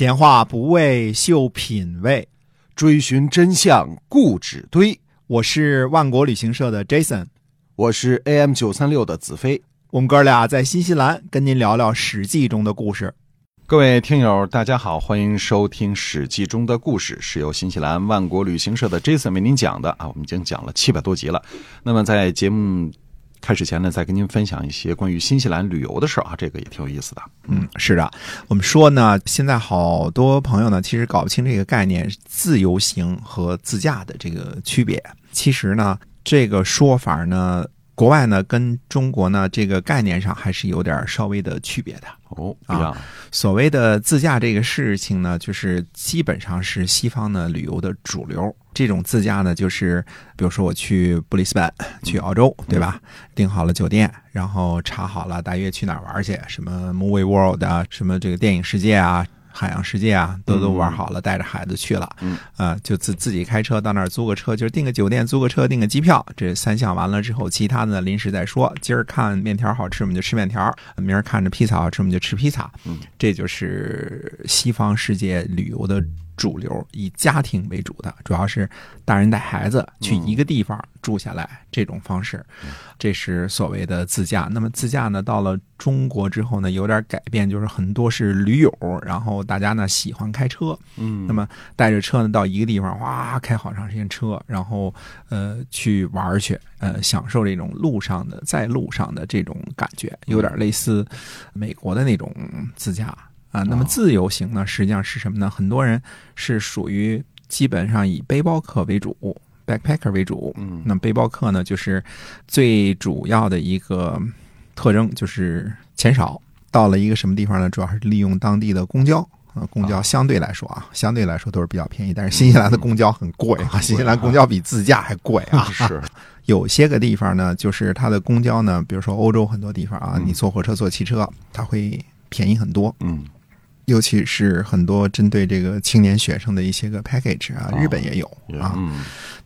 闲话不为秀品味，追寻真相固执堆。我是万国旅行社的 Jason，我是 AM 九三六的子飞。我们哥俩在新西兰跟您聊聊《史记》中的故事。各位听友，大家好，欢迎收听《史记》中的故事，是由新西兰万国旅行社的 Jason 为您讲的啊。我们已经讲了七百多集了。那么在节目开始前呢，再跟您分享一些关于新西兰旅游的事儿啊，这个也挺有意思的。嗯，是的，我们说呢，现在好多朋友呢，其实搞不清这个概念——自由行和自驾的这个区别。其实呢，这个说法呢，国外呢跟中国呢这个概念上还是有点稍微的区别的。哦，啊。所谓的自驾这个事情呢，就是基本上是西方的旅游的主流。这种自驾呢，就是比如说我去布里斯班，去澳洲，对吧？订好了酒店，然后查好了大约去哪儿玩去，什么 Movie World 啊，什么这个电影世界啊。海洋世界啊，都都玩好了，带着孩子去了，嗯，啊，就自自己开车到那儿租个车，就是订个酒店，租个车，订个机票，这三项完了之后，其他的临时再说。今儿看面条好吃，我们就吃面条；明儿看着披萨好吃，我们就吃披萨。嗯，这就是西方世界旅游的。主流以家庭为主的，主要是大人带孩子去一个地方住下来这种方式，这是所谓的自驾。那么自驾呢，到了中国之后呢，有点改变，就是很多是驴友，然后大家呢喜欢开车，嗯，那么带着车呢到一个地方，哇，开好长时间车，然后呃去玩去，呃，享受这种路上的在路上的这种感觉，有点类似美国的那种自驾。啊，那么自由行呢，实际上是什么呢？很多人是属于基本上以背包客为主，backpacker 为主。嗯，那背包客呢，就是最主要的一个特征就是钱少。到了一个什么地方呢？主要是利用当地的公交啊，公交相对来说啊，相对来说都是比较便宜。但是新西兰的公交很贵啊，新西兰公交比自驾还贵啊。是，有些个地方呢，就是它的公交呢，比如说欧洲很多地方啊，你坐火车、坐汽车，它会便宜很多。嗯。尤其是很多针对这个青年学生的一些个 package 啊，日本也有啊。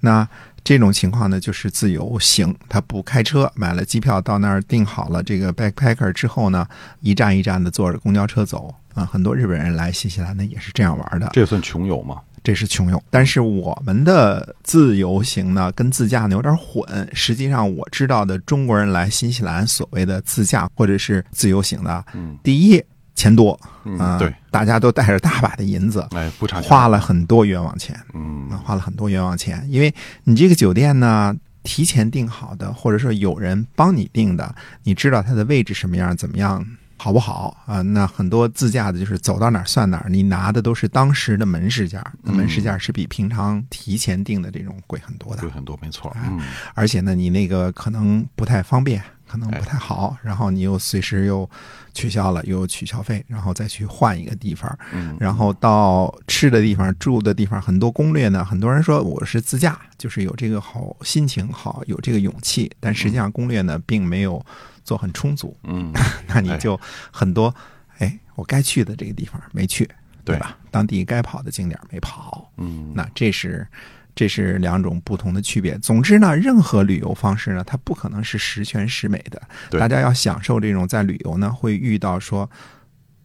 那这种情况呢，就是自由行，他不开车，买了机票到那儿订好了这个 backpacker 之后呢，一站一站的坐着公交车走啊。很多日本人来新西兰呢也是这样玩的。这算穷游吗？这是穷游。但是我们的自由行呢，跟自驾呢有点混。实际上我知道的中国人来新西兰所谓的自驾或者是自由行的，嗯，第一。钱多啊，对，大家都带着大把的银子，哎，不差，花了很多冤枉钱，嗯，花了很多冤枉钱，因为你这个酒店呢，提前订好的，或者说有人帮你订的，你知道它的位置什么样，怎么样，好不好啊？那很多自驾的，就是走到哪儿算哪儿，你拿的都是当时的门市价，那门市价是比平常提前订的这种贵很多的，贵很多，没错，嗯，而且呢，你那个可能不太方便。可能不太好，然后你又随时又取消了，又取消费，然后再去换一个地方，然后到吃的地方、住的地方，很多攻略呢。很多人说我是自驾，就是有这个好心情，好有这个勇气，但实际上攻略呢并没有做很充足。嗯，那你就很多，哎，我该去的这个地方没去，对吧？当地该跑的景点没跑。嗯，那这是。这是两种不同的区别。总之呢，任何旅游方式呢，它不可能是十全十美的。大家要享受这种在旅游呢会遇到说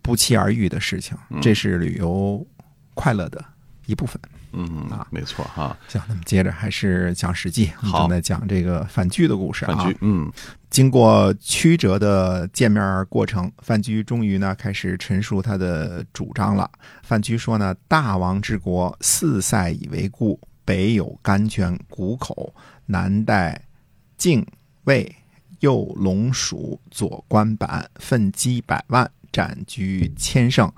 不期而遇的事情，这是旅游快乐的一部分。嗯啊，没错哈。行，那么接着还是讲《史记》，正在讲这个范雎的故事啊。范雎，嗯，经过曲折的见面过程，范雎终于呢开始陈述他的主张了。范雎说呢：“大王之国，四塞以为固。”北有甘泉谷口，南带泾渭，右龙蜀，左关坂，奋击百万，斩居千乘。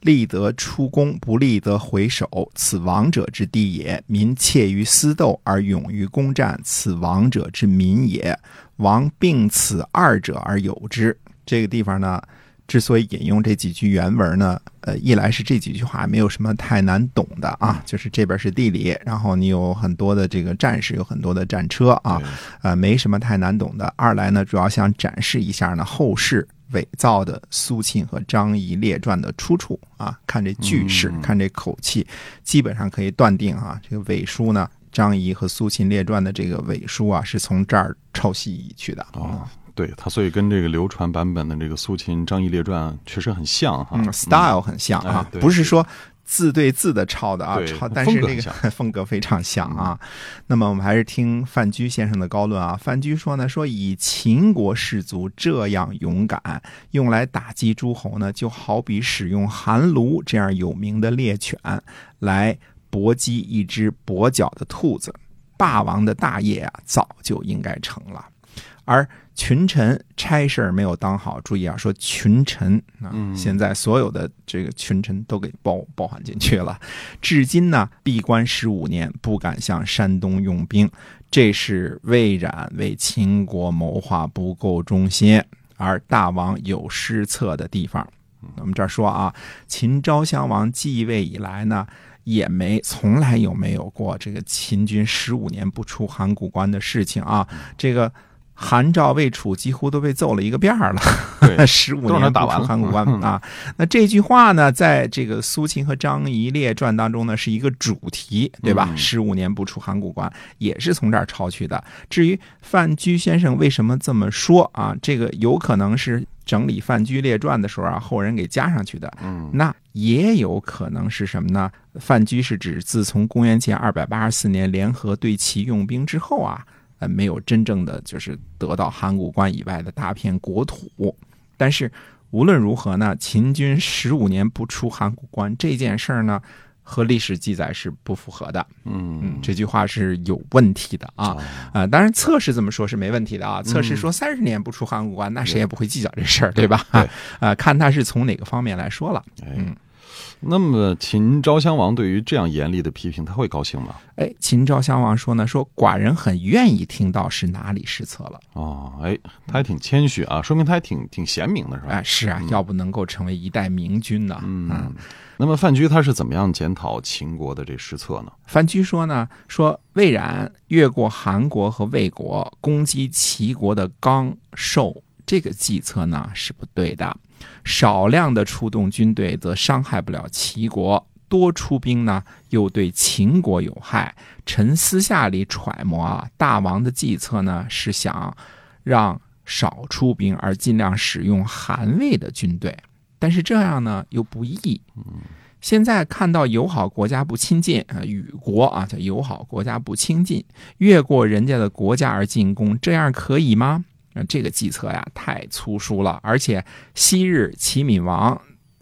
立得出宫，不立得回首。此王者之地也。民怯于私斗而勇于攻战，此王者之民也。王并此二者而有之。这个地方呢？之所以引用这几句原文呢，呃，一来是这几句话没有什么太难懂的啊，就是这边是地理，然后你有很多的这个战士，有很多的战车啊，呃，没什么太难懂的。二来呢，主要想展示一下呢后世伪造的苏秦和张仪列传的出处啊，看这句式，看这口气，基本上可以断定啊，这个伪书呢，张仪和苏秦列传的这个伪书啊，是从这儿抄袭去的啊。对他，所以跟这个流传版本的这个苏秦张仪列传确实很像哈、嗯，style 很像啊哎，不是说字对字的抄的啊，抄，但是这个 风格非常像啊。那么我们还是听范雎先生的高论啊。范雎说呢，说以秦国士卒这样勇敢，用来打击诸侯呢，就好比使用寒卢这样有名的猎犬来搏击一只跛脚的兔子，霸王的大业啊，早就应该成了。而群臣差事儿没有当好，注意啊，说群臣啊，嗯现在所有的这个群臣都给包包含进去了。至今呢，闭关十五年，不敢向山东用兵，这是魏冉为秦国谋划不够忠心，而大王有失策的地方。我们这儿说啊，秦昭襄王继位以来呢，也没从来有没有过这个秦军十五年不出函谷关的事情啊。这个韩赵魏楚几乎都被揍了一个遍儿了，对 十五年打完函谷关啊。那这句话呢，在这个苏秦和张仪列传当中呢，是一个主题，对吧？嗯十五年不出函谷关，也是从这儿抄去的。至于范雎先生为什么这么说啊，这个有可能是整理范雎列传的时候啊，后人给加上去的。嗯那也有可能是什么呢？范雎是指自从公元前二百八十四年联合对齐用兵之后啊，呃，没有真正的就是得到函谷关以外的大片国土。但是无论如何呢，秦军十五年不出函谷关这件事儿呢，和历史记载是不符合的。嗯，嗯这句话是有问题的啊。哦啊、当然测试这么说是没问题的啊。测试说三十年不出函谷关，那谁也不会计较这事儿，对吧？对 啊、看他是从哪个方面来说了。哎嗯，那么秦昭襄王对于这样严厉的批评，他会高兴吗？哎，秦昭襄王说呢，说寡人很愿意听到是哪里失策了。哦，哎，他还挺谦虚啊，说明他还挺挺贤明的，是吧？哎，是啊，要不能够成为一代明君呢。嗯，那么范雎他是怎么样检讨秦国的这失策呢？范雎说呢，说魏冉越过韩国和魏国，攻击齐国的刚寿，这个计策呢是不对的。少量的出动军队则伤害不了齐国，多出兵呢又对秦国有害。臣私下里揣摩啊，大王的计策呢是想让少出兵，而尽量使用韩魏的军队，但是这样呢又不易。现在看到友好国家不亲近啊，与国啊叫友好国家不亲近，越过人家的国家而进攻，这样可以吗？这个计策呀太粗疏了，而且昔日齐闵王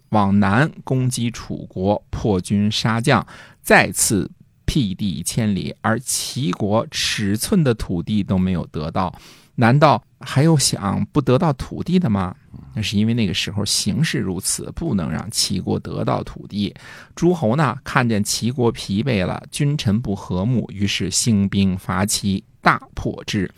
往南攻击楚国，破军杀将，再次辟地千里，而齐国尺寸的土地都没有得到，难道还有想不得到土地的吗？那是因为那个时候形势如此，不能让齐国得到土地。诸侯呢，看见齐国疲惫了，君臣不和睦，于是兴兵伐齐，大破之。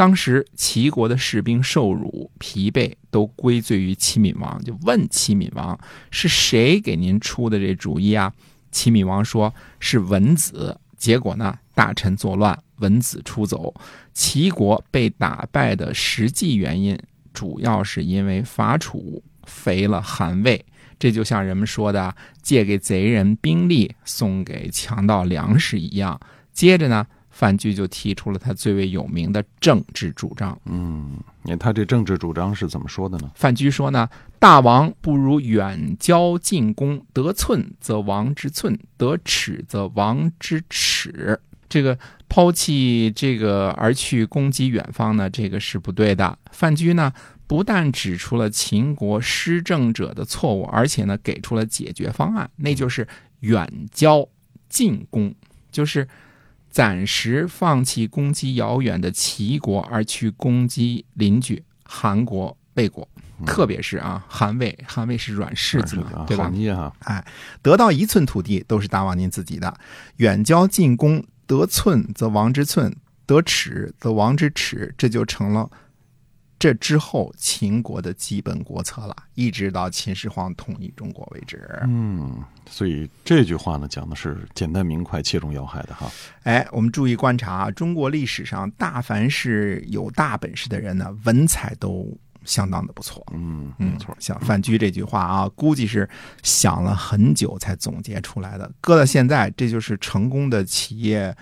当时齐国的士兵受辱、疲惫，都归罪于齐闵王。就问齐闵王是谁给您出的这主意啊？齐闵王说是文子。结果呢，大臣作乱，文子出走，齐国被打败的实际原因，主要是因为伐楚肥了韩魏。这就像人们说的“借给贼人兵力，送给强盗粮食”一样。接着呢，范雎就提出了他最为有名的政治主张。嗯，你看他这政治主张是怎么说的呢？范雎说呢：“大王不如远交近攻，得寸则王之寸，得尺则王之尺。这个抛弃这个而去攻击远方呢，这个是不对的。”范雎呢，不但指出了秦国施政者的错误，而且呢，给出了解决方案，那就是远交近攻，就是暂时放弃攻击遥远的齐国，而去攻击邻居韩国、魏国。特别是啊，韩魏，韩魏是软柿子嘛，对吧好？捏哈，得到一寸土地都是大王您自己的，远交近攻，得寸则王之寸，得尺则王之尺，这就成了这之后秦国的基本国策了，一直到秦始皇统一中国为止。嗯，所以这句话呢讲的是简单明快、切中要害的哈。哎，我们注意观察啊，中国历史上大凡是有大本事的人呢，文采都相当的不错。嗯，嗯没错，像范雎这句话啊，估计是想了很久才总结出来的。搁到现在，这就是成功的企业，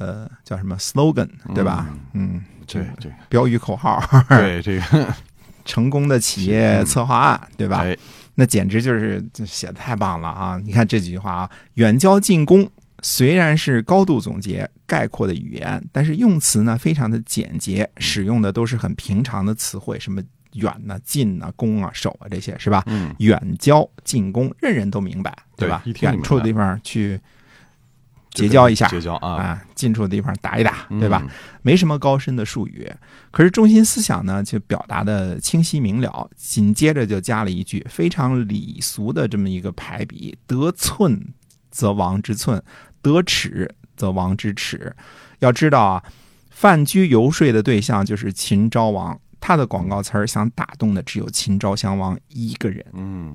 呃叫什么 slogan 对吧？嗯，对这个标语口号，对这个 成功的企业策划案对吧？哎那简直就是写的太棒了啊！你看这几句话啊，远交近攻。虽然是高度总结概括的语言，但是用词呢非常的简洁，使用的都是很平常的词汇，什么远呐、近呐、攻啊、守啊这些是吧？嗯远交近攻，人人都明白，吧？对一听就明白远处的地方去结交一下结交啊，啊，近处的地方打一打，对吧？嗯？没什么高深的术语，可是中心思想呢，就表达的清晰明了。紧接着就加了一句非常礼俗的这么一个排比：得寸则王之寸，得尺则王之尺。要知道啊，范雎游说的对象就是秦昭王，他的广告词儿想打动的只有秦昭襄王一个人。嗯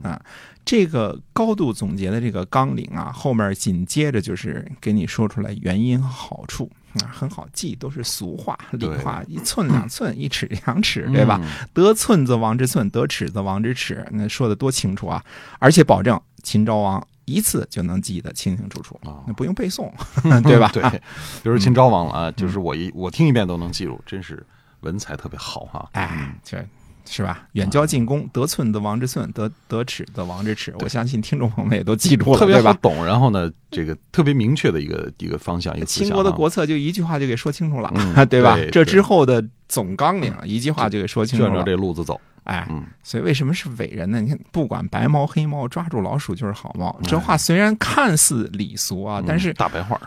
这个高度总结的这个纲领啊，后面紧接着就是给你说出来原因和好处啊，很好记，都是俗话、理对话，一寸两寸，一尺两尺，对吧？？嗯得寸则王之寸，得尺则王之尺，那说的多清楚啊！而且保证秦昭王一次就能记得清清楚楚，哦那不用背诵，对吧？对，比如秦昭王了啊，就是我一我听一遍都能记住，真是文采特别好哈。哎，这。是吧？远交近攻，得寸则王之寸，得得尺则王之尺。我相信听众朋友们也都记住了，特别懂，然后呢，这个特别明确的一个一个方向，一个思秦国的国策就一句话就给说清楚了，嗯 对吧？对这之后的总纲领一句话就给说清楚顺着。这路子走，哎，嗯，所以为什么是伟人呢？你看，不管白猫黑猫，抓住老鼠就是好猫。哎这话虽然看似礼俗啊，但是嗯大白话，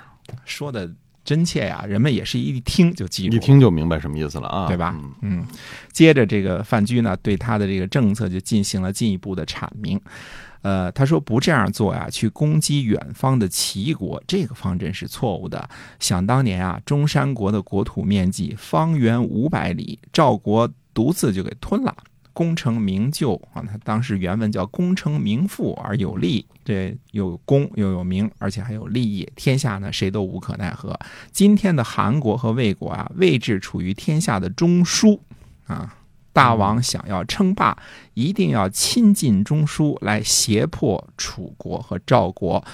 说的真切呀，人们也是一听就记住一。听就明白什么意思了啊，对吧嗯嗯，接着这个范雎呢，对他的这个政策就进行了进一步的阐明。呃，他说不这样做呀，去攻击远方的齐国，这个方针是错误的。想当年啊，中山国的国土面积方圆五百里，赵国独自就给吞了。功成名就啊，他当时原文叫“功成名富而有利”，这有功又有名，而且还有利益，天下呢谁都无可奈何。今天的韩国和魏国啊，位置处于天下的中枢啊。大王想要称霸，一定要亲近中枢，来胁迫楚国和赵国。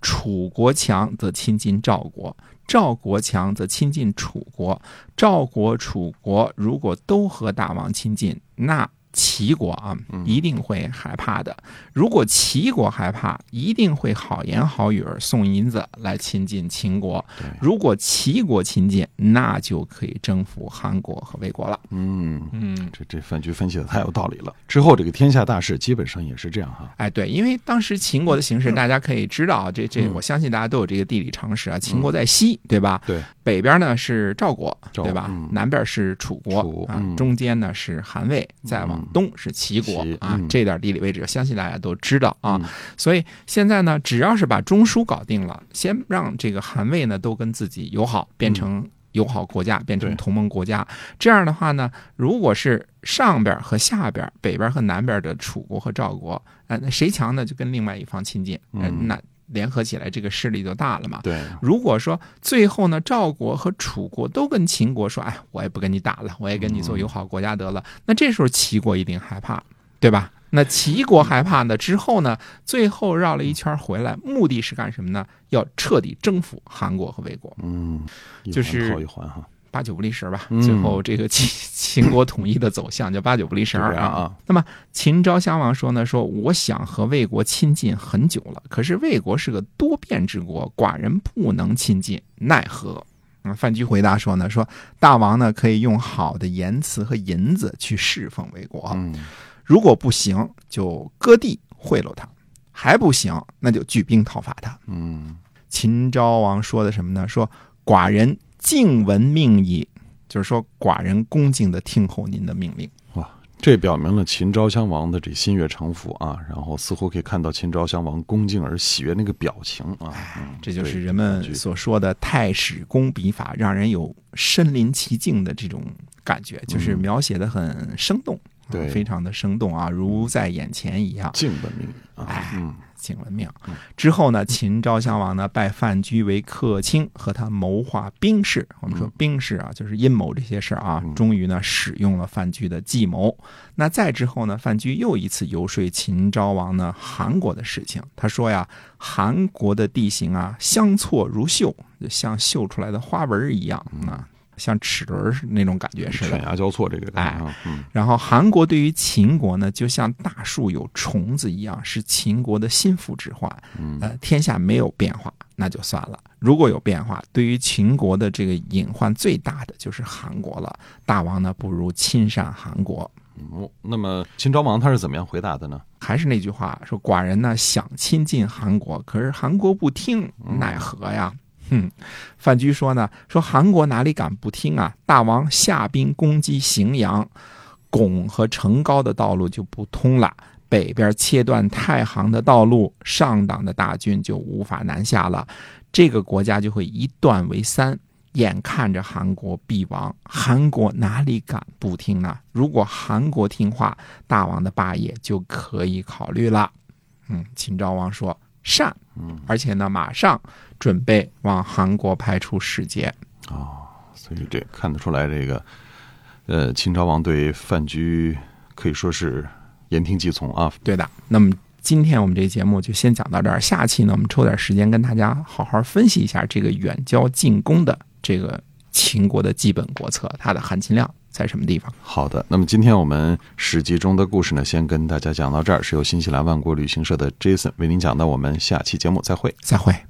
楚国强则亲近赵国，赵国强则亲近楚国。赵国、楚国如果都和大王亲近，那齐国啊一定会害怕的。如果齐国害怕，一定会好言好语儿送银子来亲近秦国。如果齐国亲近，那就可以征服韩国和魏国了。嗯。嗯，这这分局分析的太有道理了。之后这个天下大事基本上也是这样哈。哎，对，因为当时秦国的形势，大家可以知道啊，这这，嗯我相信大家都有这个地理常识啊。秦国在西，对吧？对，北边呢是赵国，对吧？嗯南边是楚国中间呢是韩魏，再往嗯东是齐国啊。嗯这点地理位置，相信大家都知道啊。嗯所以现在呢，只要是把中枢搞定了，先让这个韩魏呢都跟自己友好，变成友好国家，变成同盟国家。这样的话呢，如果是上边和下边、北边和南边的楚国和赵国，呃，那谁强呢，就跟另外一方亲近，那联合起来，这个势力就大了嘛。对，如果说最后呢，赵国和楚国都跟秦国说：“哎，我也不跟你打了，我也跟你做友好国家得了。那这时候齐国一定害怕，对吧？那齐国害怕呢之后呢，最后绕了一圈回来，目的是干什么呢？要彻底征服韩国和魏国，嗯，一环就是套一环哈，八九不离十吧。嗯最后这个秦 秦国统一的走向就八九不离十是这样啊。那么秦昭襄王说呢，说我想和魏国亲近很久了，可是魏国是个多变之国，寡人不能亲近，奈何？嗯，范雎回答说呢，说大王呢可以用好的言辞和银子去侍奉魏国，嗯，如果不行就割地贿赂他，还不行那就举兵讨伐他。嗯，秦昭王说的什么呢？说寡人敬闻命矣，就是说寡人恭敬的听候您的命令。哇这表明了秦昭襄王的这心悦诚服啊，然后似乎可以看到秦昭襄王恭敬而喜悦那个表情啊。嗯这就是人们所说的太史公笔法，让人有身临其境的这种感觉，就是描写的很生动对非常的生动啊，如在眼前一样。敬文明啊，哎嗯，请了命。之后呢，秦昭襄王呢拜范雎为客卿，和他谋划兵事。我们说兵事啊，就是阴谋这些事儿啊。终于呢，使用了范雎的计谋。那再之后呢，范雎又一次游说秦昭王呢韩国的事情。他说呀，韩国的地形啊，相错如绣，就像绣出来的花纹一样啊，像齿轮那种感觉似的犬。牙交错这个感觉然后韩国对于秦国呢，就像大树有虫子一样，是秦国的心腹之患。呃，天下没有变化，那就算了；如果有变化，对于秦国的这个隐患最大的就是韩国了。大王呢，不如亲善韩国。哦，那么秦昭王他是怎么样回答的呢？还是那句话，说寡人呢想亲近韩国，可是韩国不听，奈何呀？嗯，范雎说呢，说韩国哪里敢不听啊？大王下兵攻击荥阳，巩和成高的道路就不通了，北边切断太行的道路，上党的大军就无法南下了，这个国家就会一断为三。眼看着韩国必亡，韩国哪里敢不听呢？如果韩国听话，大王的霸业就可以考虑了。嗯，秦昭王说善，嗯，而且呢，马上准备往韩国派出使节。哦所以这看得出来，这个呃，秦昭王对范雎可以说是言听计从啊。对的。那么今天我们这节目就先讲到这儿，下期呢，我们抽点时间跟大家好好分析一下这个远交近攻的这个秦国的基本国策，它的含金量在什么地方？好的，那么今天我们史记中的故事呢，先跟大家讲到这儿，是由新西兰万国旅行社的 Jason 为您讲的，我们下期节目再会。再会。